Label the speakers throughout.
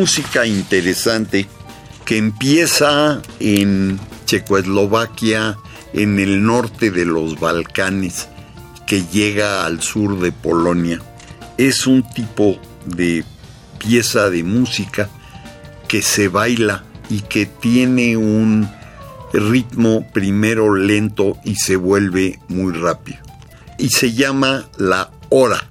Speaker 1: Música interesante que empieza en Checoslovaquia, en el norte de los Balcanes, que llega al sur de Polonia. Es un tipo de pieza de música que se baila y que tiene un ritmo primero lento y se vuelve muy rápido. Y se llama la hora.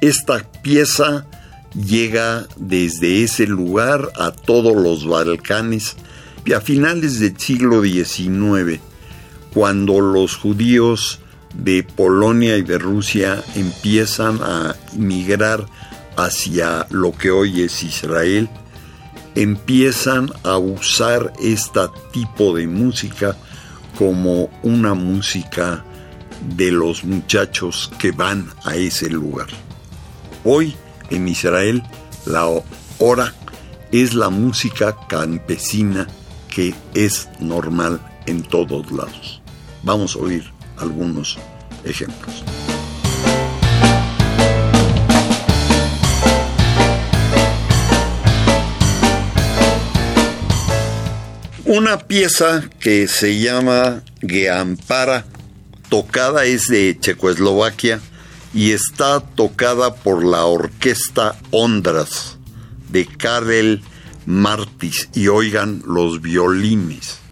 Speaker 1: Esta pieza llega desde ese lugar a todos los Balcanes y a finales del siglo XIX, cuando los judíos de Polonia y de Rusia empiezan a migrar hacia lo que hoy es Israel, empiezan a usar este tipo de música como una música de los muchachos que van a ese lugar. Hoy en Israel la hora es la música campesina que es normal en todos lados. Vamos a oír algunos ejemplos. Una pieza que se llama Geampara, tocada es de Checoslovaquia, y está tocada por la orquesta Ondras de Karel Martis y oigan los violines.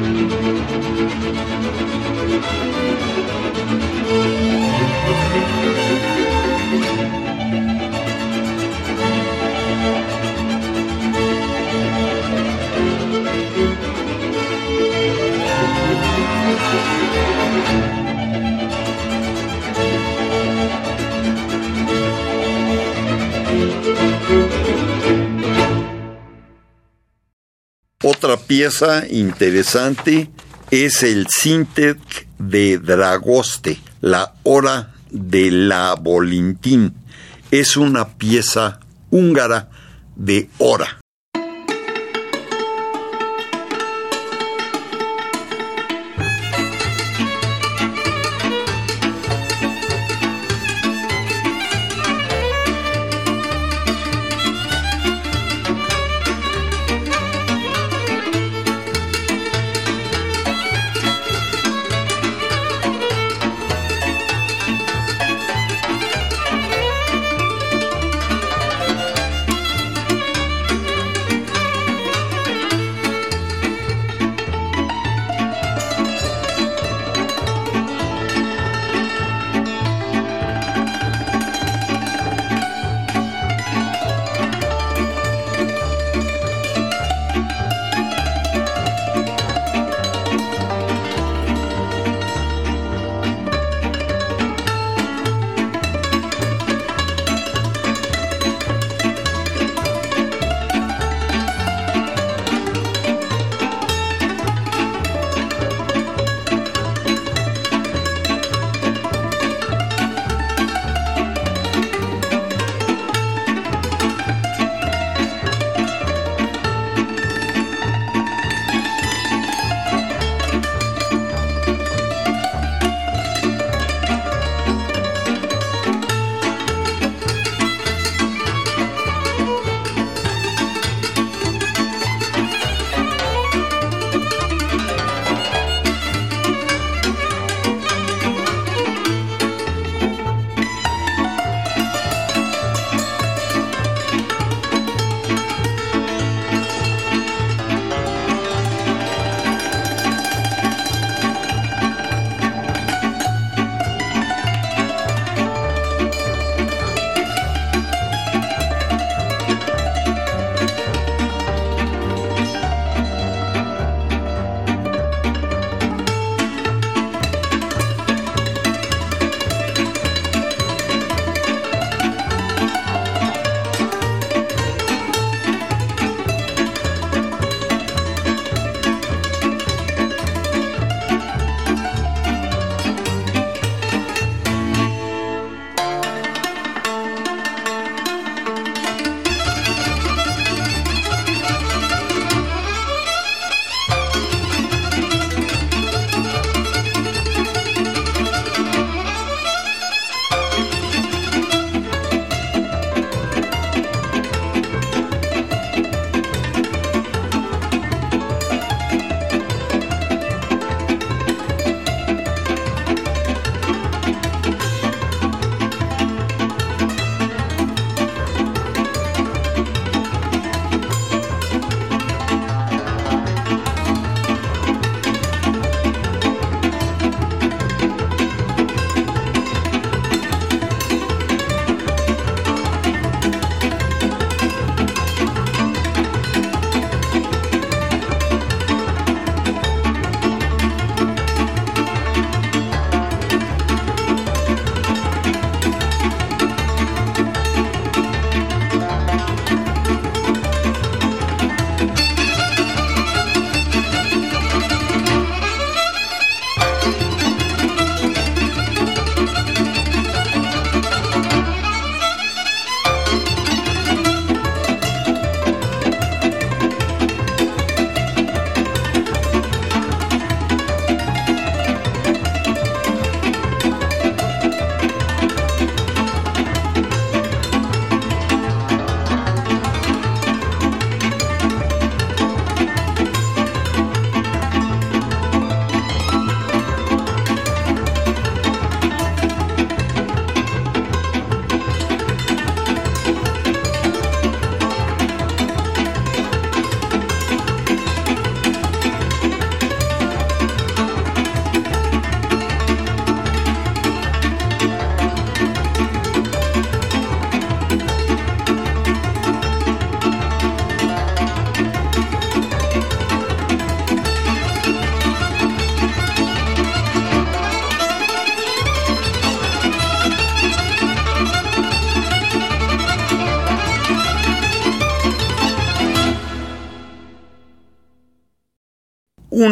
Speaker 1: Thank you. Pieza interesante es el Sintet de Dragoste, la hora de la Volintín. Es una pieza húngara de hora.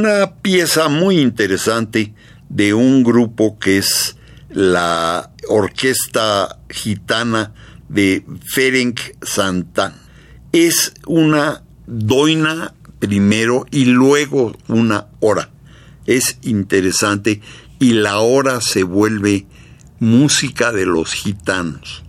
Speaker 1: Una pieza muy interesante de un grupo que es la Orquesta Gitana de Ferenc Santana. Es una doina primero y luego una hora. Es interesante y la hora se vuelve música de los gitanos.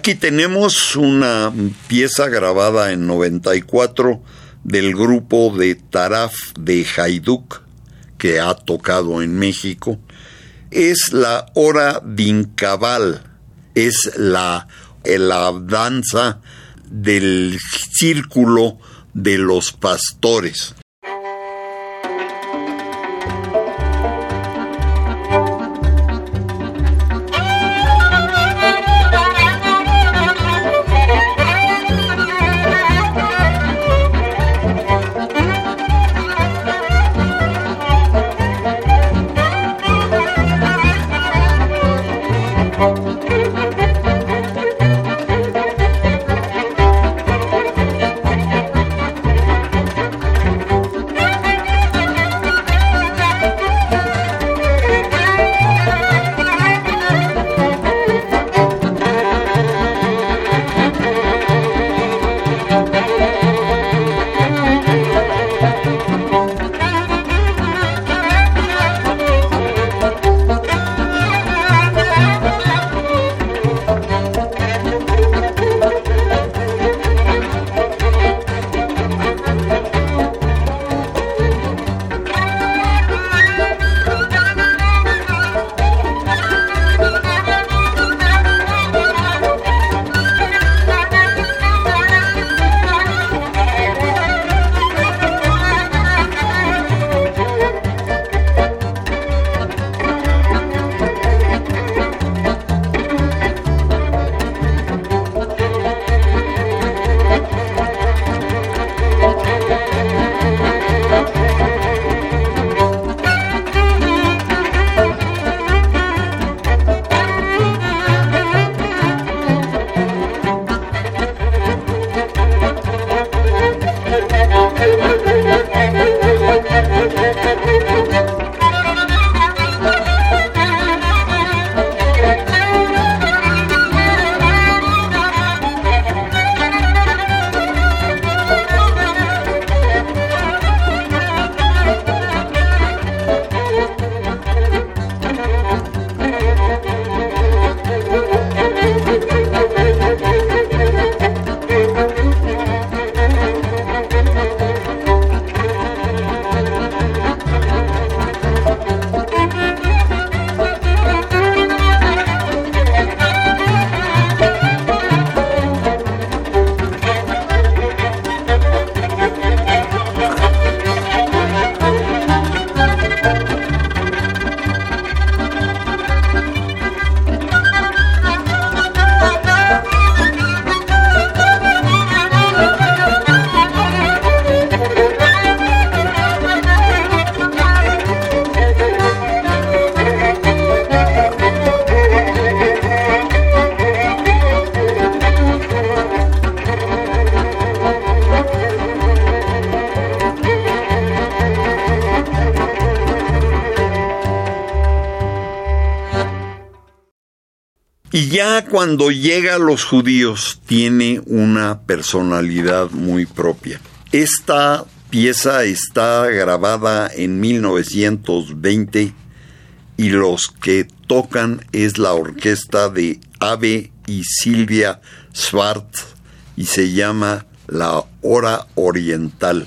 Speaker 1: Aquí tenemos una pieza grabada en 94 del grupo de Taraf de Hajduk que ha tocado en México. Es la hora d'incabal, es la, la danza del círculo de los pastores. Cuando llega a los judíos tiene una personalidad muy propia. Esta pieza está grabada en 1920 y los que tocan es la orquesta de Ave y Silvia Svart y se llama La Hora Oriental.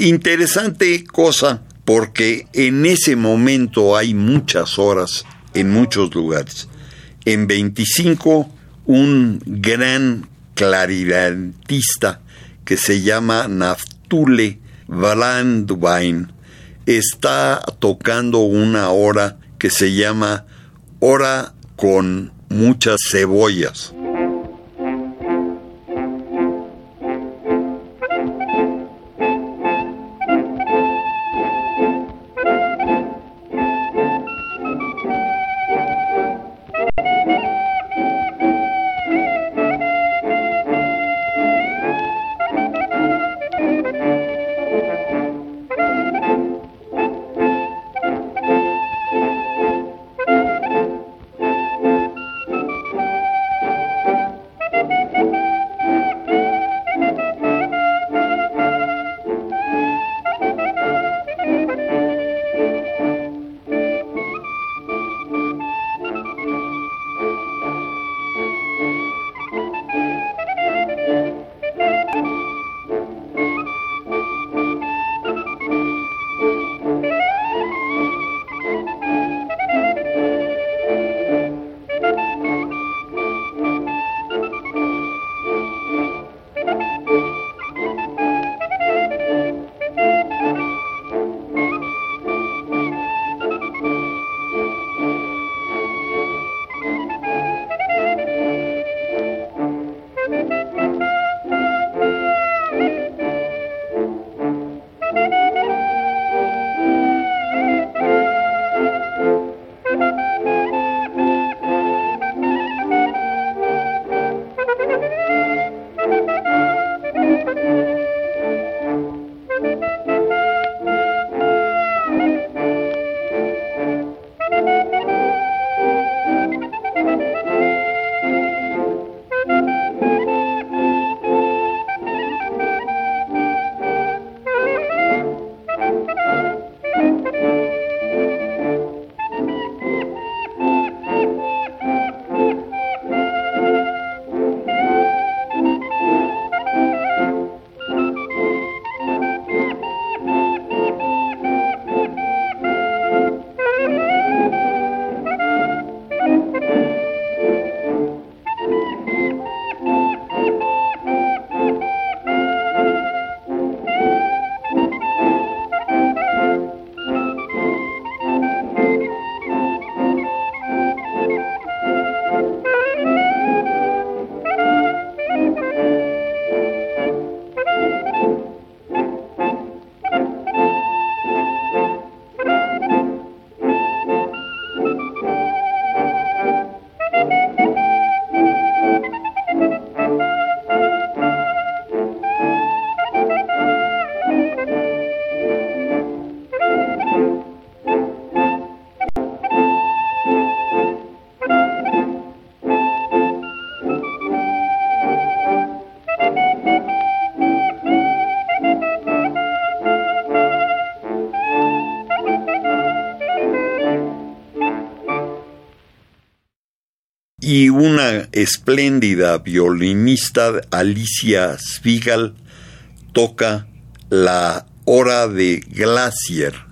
Speaker 1: Interesante cosa porque en ese momento hay muchas horas en muchos lugares. En 25, un gran clarinetista que se llama Naftule Brandwein está tocando una hora que se llama Hora con muchas cebollas. Y una espléndida violinista, Alicia Spiegel, toca la hora de Glacier.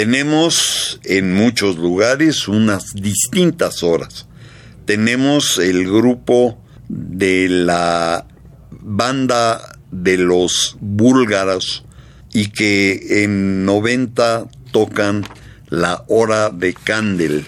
Speaker 1: Tenemos en muchos lugares unas distintas horas. Tenemos el grupo de la banda de los búlgaros y que en 90 tocan la hora de Candel.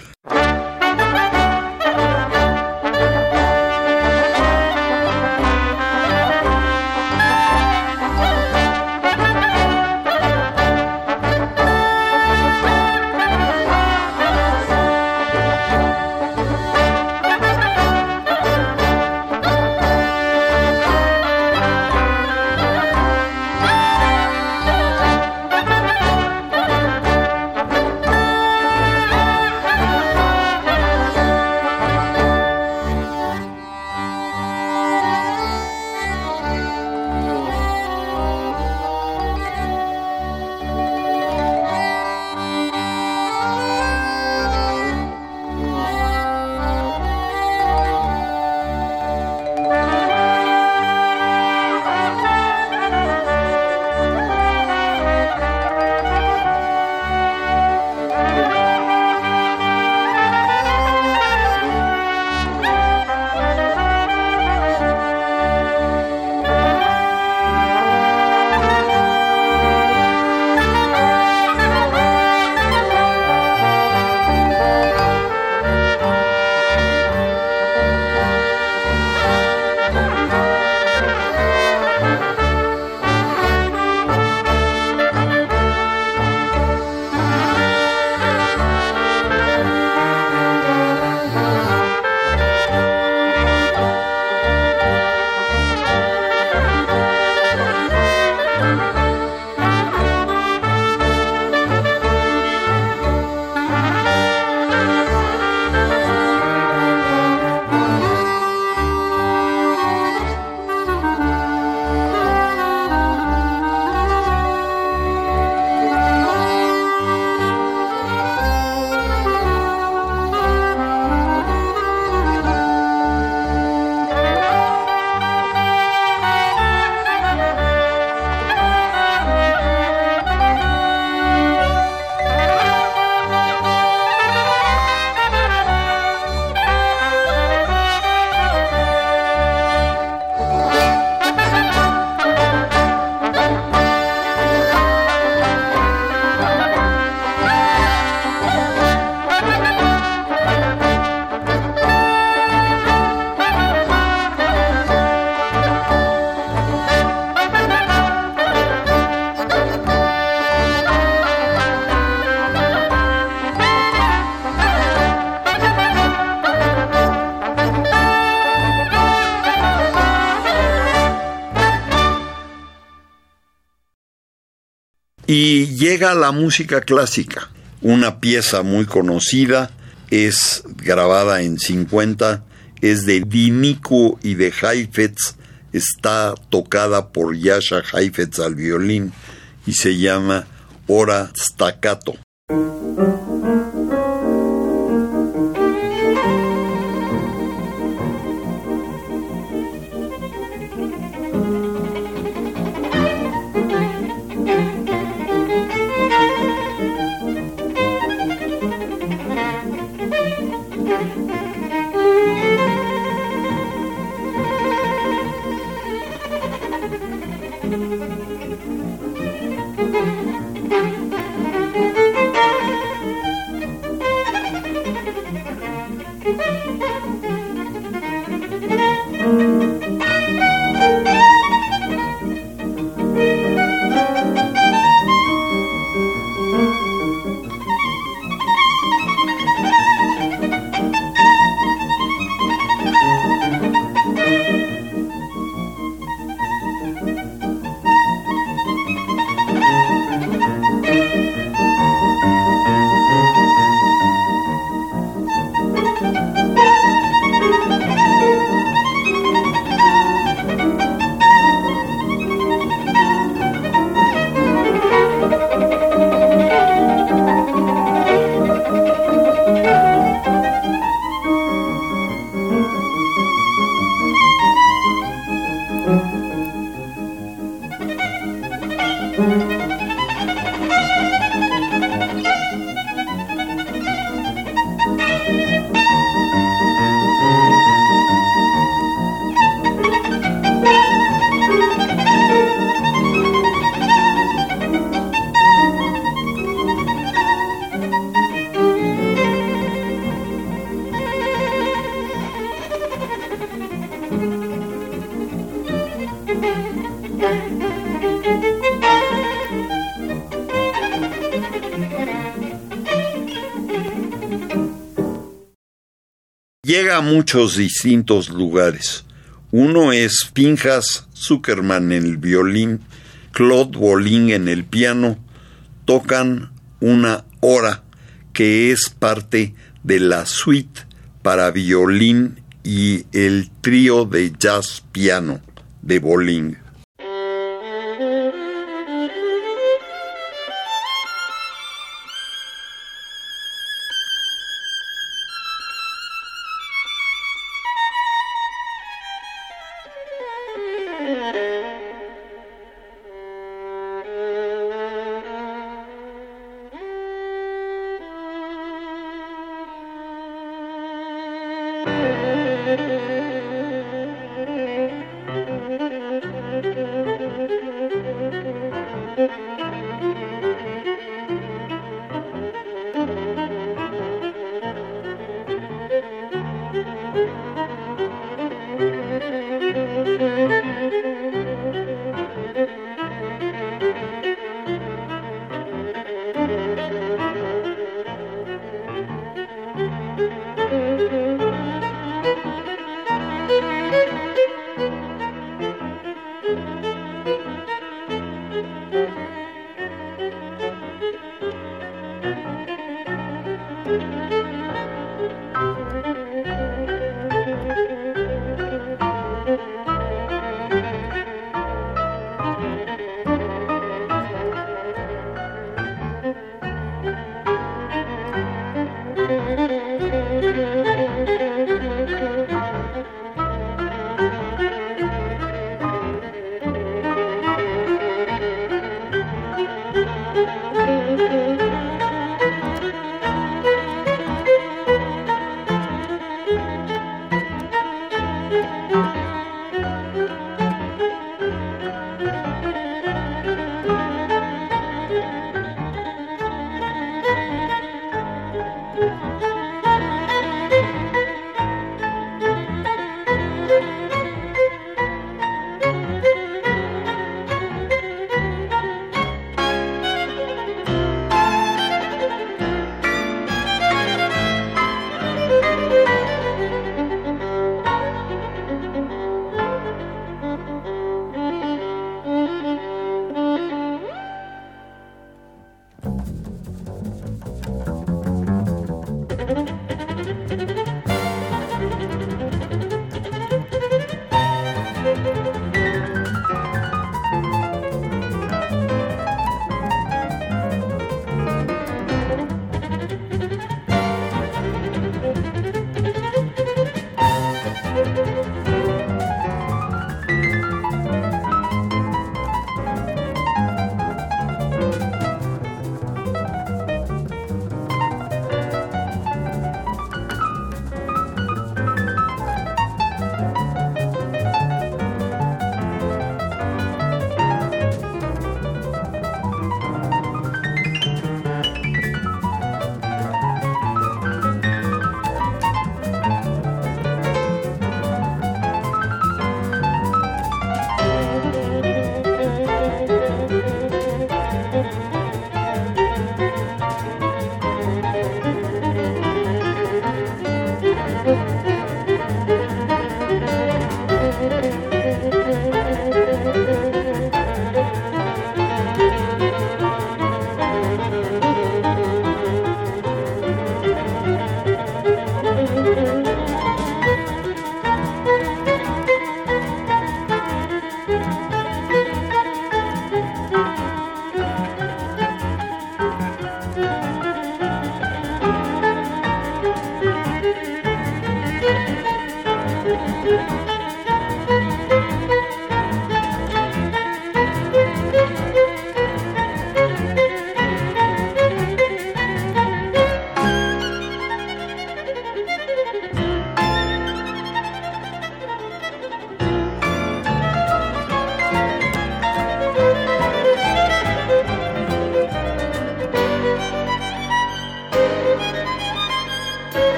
Speaker 1: Llega la música clásica. Una pieza muy conocida es grabada en 50, es de Dinico y de Heifetz, está tocada por Yasha Heifetz al violín y se llama Hora Staccato. Llega a muchos distintos lugares. Uno es Pinjas Zuckerman en el violín, Claude Bolin en el piano. Tocan una hora que es parte de la suite para violín y el trío de jazz piano de Bolin.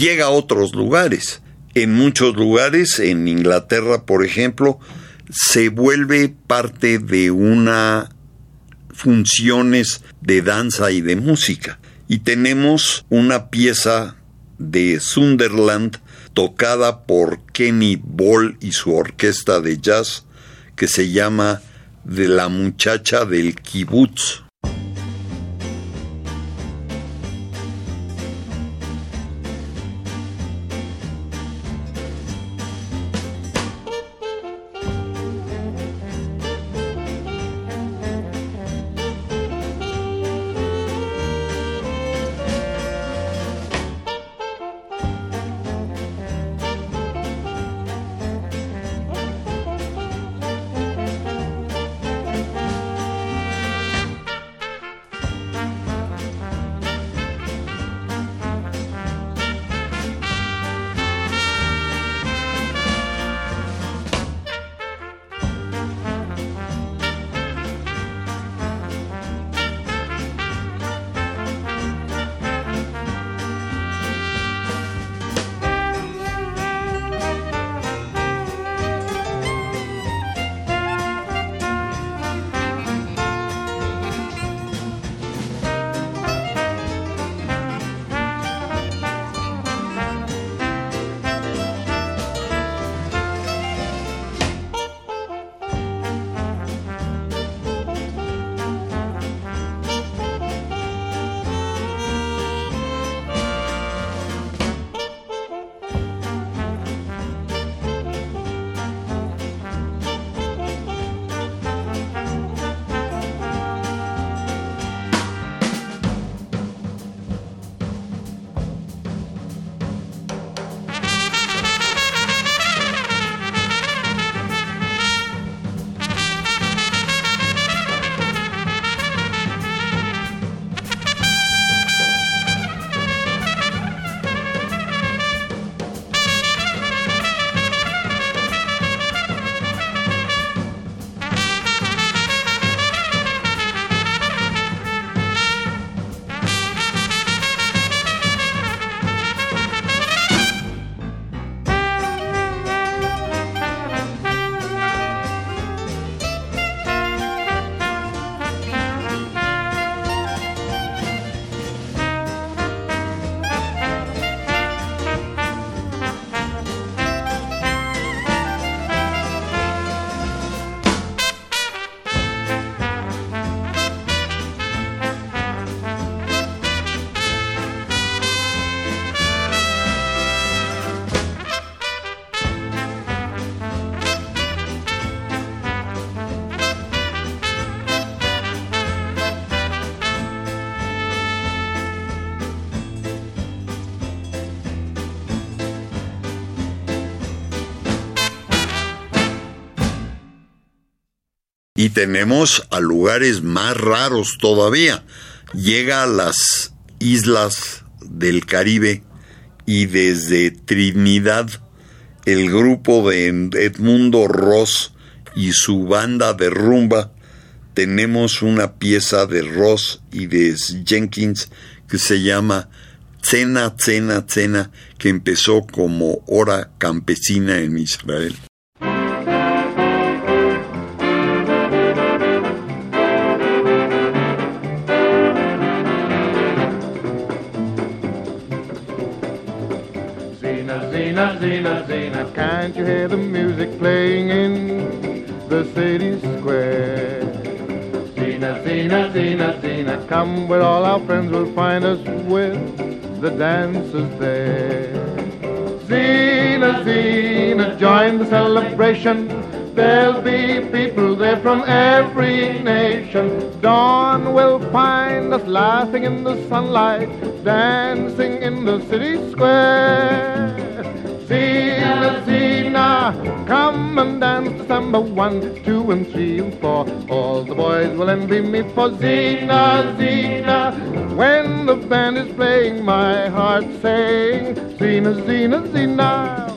Speaker 1: Llega a otros lugares. En muchos lugares, en Inglaterra, por ejemplo, se vuelve parte de una funciones de danza y de música. Y tenemos una pieza de Sunderland tocada por Kenny Ball y su orquesta de jazz que se llama De la muchacha del kibutz. Tenemos a lugares más raros todavía. Llega a las islas del Caribe y desde Trinidad el grupo de Edmundo Ross y su banda de rumba tenemos una pieza de Ross y de Jenkins que se llama Cena, Cena, Cena, que empezó como hora campesina en Israel.
Speaker 2: Can't you hear the music playing in the city square? Zena, Zena, Zena, Zena, come with all our friends, we'll find us with the dancers there. Zena, Zena, join the celebration. There'll be people there from every nation. Dawn will find us laughing in the sunlight, dancing in the city square. Zena, Come and dance December 1, 2, and 3, and 4. All the boys will envy me for Zena, Zena. When the band is playing, my heart saying, Zena, Zena,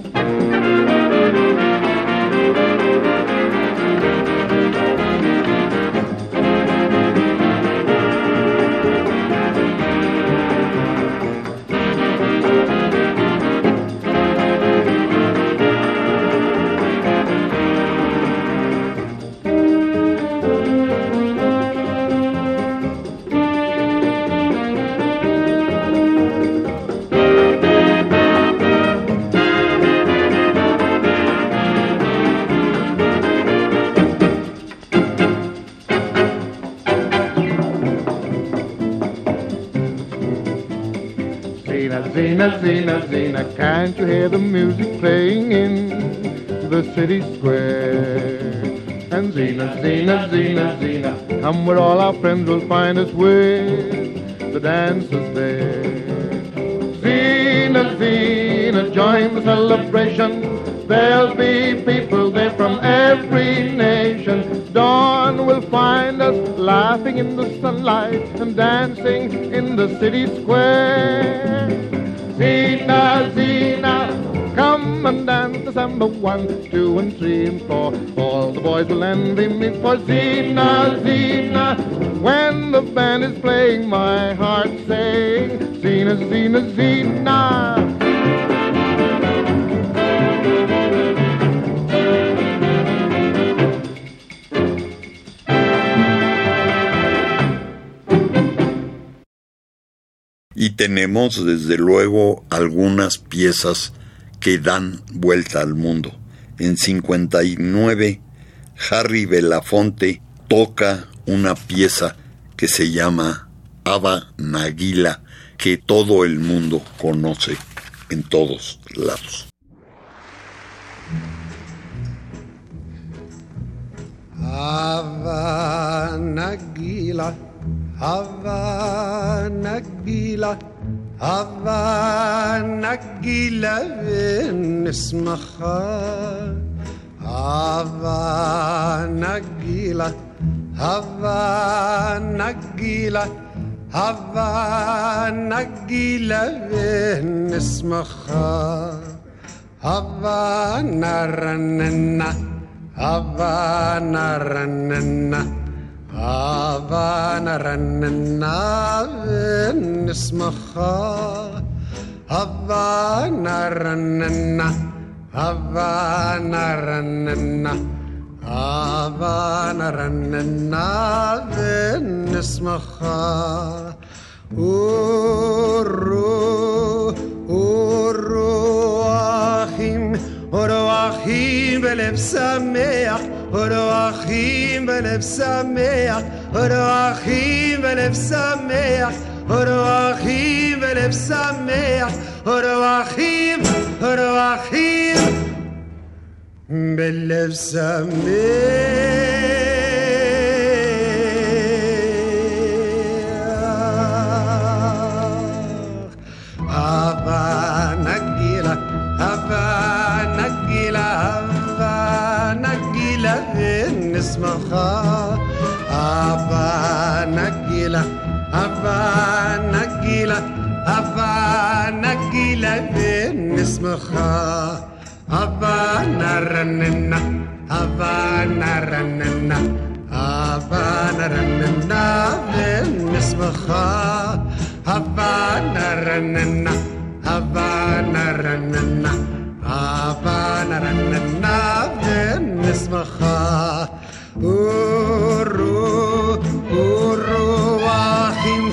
Speaker 2: Zena. Zena, Zena, Zena, can't you hear the music playing in the city square? And Zena, Zena, Zena, Zena, come where all our friends will find us with the dancers there. Zena, Zena, join the celebration. There'll be people there from every nation. Dawn will find us laughing in the sunlight and dancing in the city square. Zena, Zena, come and dance December one, two, and three, and four. All the boys will envy me for Zena, Zena. When the band is playing, my heart saying, Zena, Zena, Zena.
Speaker 1: Tenemos desde luego algunas piezas que dan vuelta al mundo. En 59, Harry Belafonte toca una pieza que se llama Ava Naguila, que todo el mundo conoce en todos lados.
Speaker 3: Ava Hava nagila, hava nagila v'nismacha. Hava nagila, hava nagila, hava nagila v'nismacha. Hava naranana, hava naranana. Havana ranna nismacha Havana ranna Havana ranna Havana ranna nismacha Uru Uru Achim Oroachim belev sameach, ولو أخيم بلب سميح ولو بلب سميح بلب سميح بلب سميح Havana, Havana, Havana, Venice, Havana, Havana, Havana, Venice, Havana, Uru, Uru, Wahim,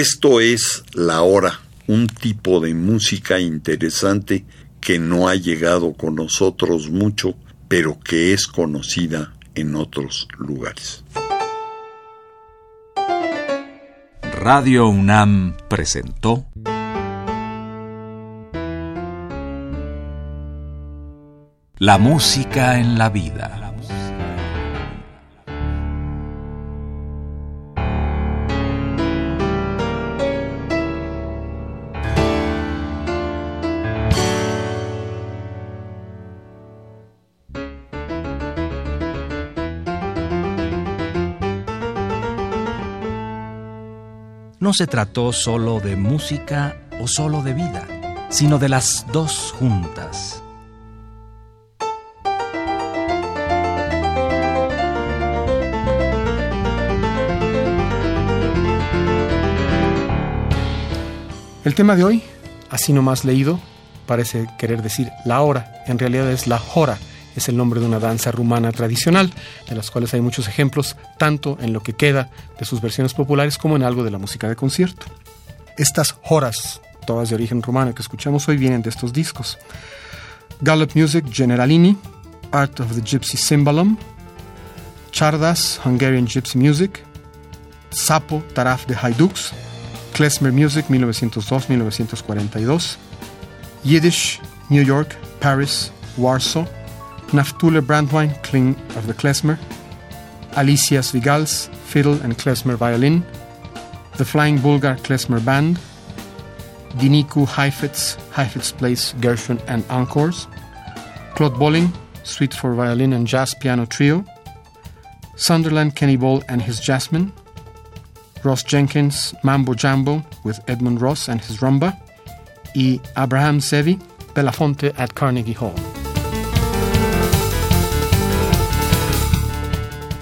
Speaker 1: Esto es la hora, un tipo de música interesante que no ha llegado con nosotros mucho, pero que es conocida en otros lugares.
Speaker 4: Radio UNAM presentó La música en la vida.
Speaker 5: No se trató solo de música o solo de vida, sino de las dos juntas.
Speaker 6: El tema de hoy, así nomás leído, parece querer decir la hora, en realidad es la jora, es el nombre de una danza rumana tradicional, de las cuales hay muchos ejemplos, tanto en lo que queda de sus versiones populares como en algo de la música de concierto. Estas joras, todas de origen rumano que escuchamos hoy, vienen de estos discos. Gallup Music Generalini, Art of the Gypsy Cymbalum, Chardas Hungarian Gypsy Music, Sapo Taraf de Haiduks, Klezmer Music 1902-1942, Yiddish, New York, Paris, Warsaw, Naftule Brandwein, Kling of the Klezmer, Alicia Svigals, Fiddle and Klezmer Violin, the Flying Bulgar Klezmer Band, Diniku Heifetz, Heifetz plays Gershwin and Encores, Claude Bolling, Suite for Violin and Jazz Piano Trio, Sunderland Kenny Ball and his Jasmine, Ross Jenkins, Mambo Jambo with Edmund Ross and his rumba, E. Abraham Sevi, Belafonte at Carnegie Hall.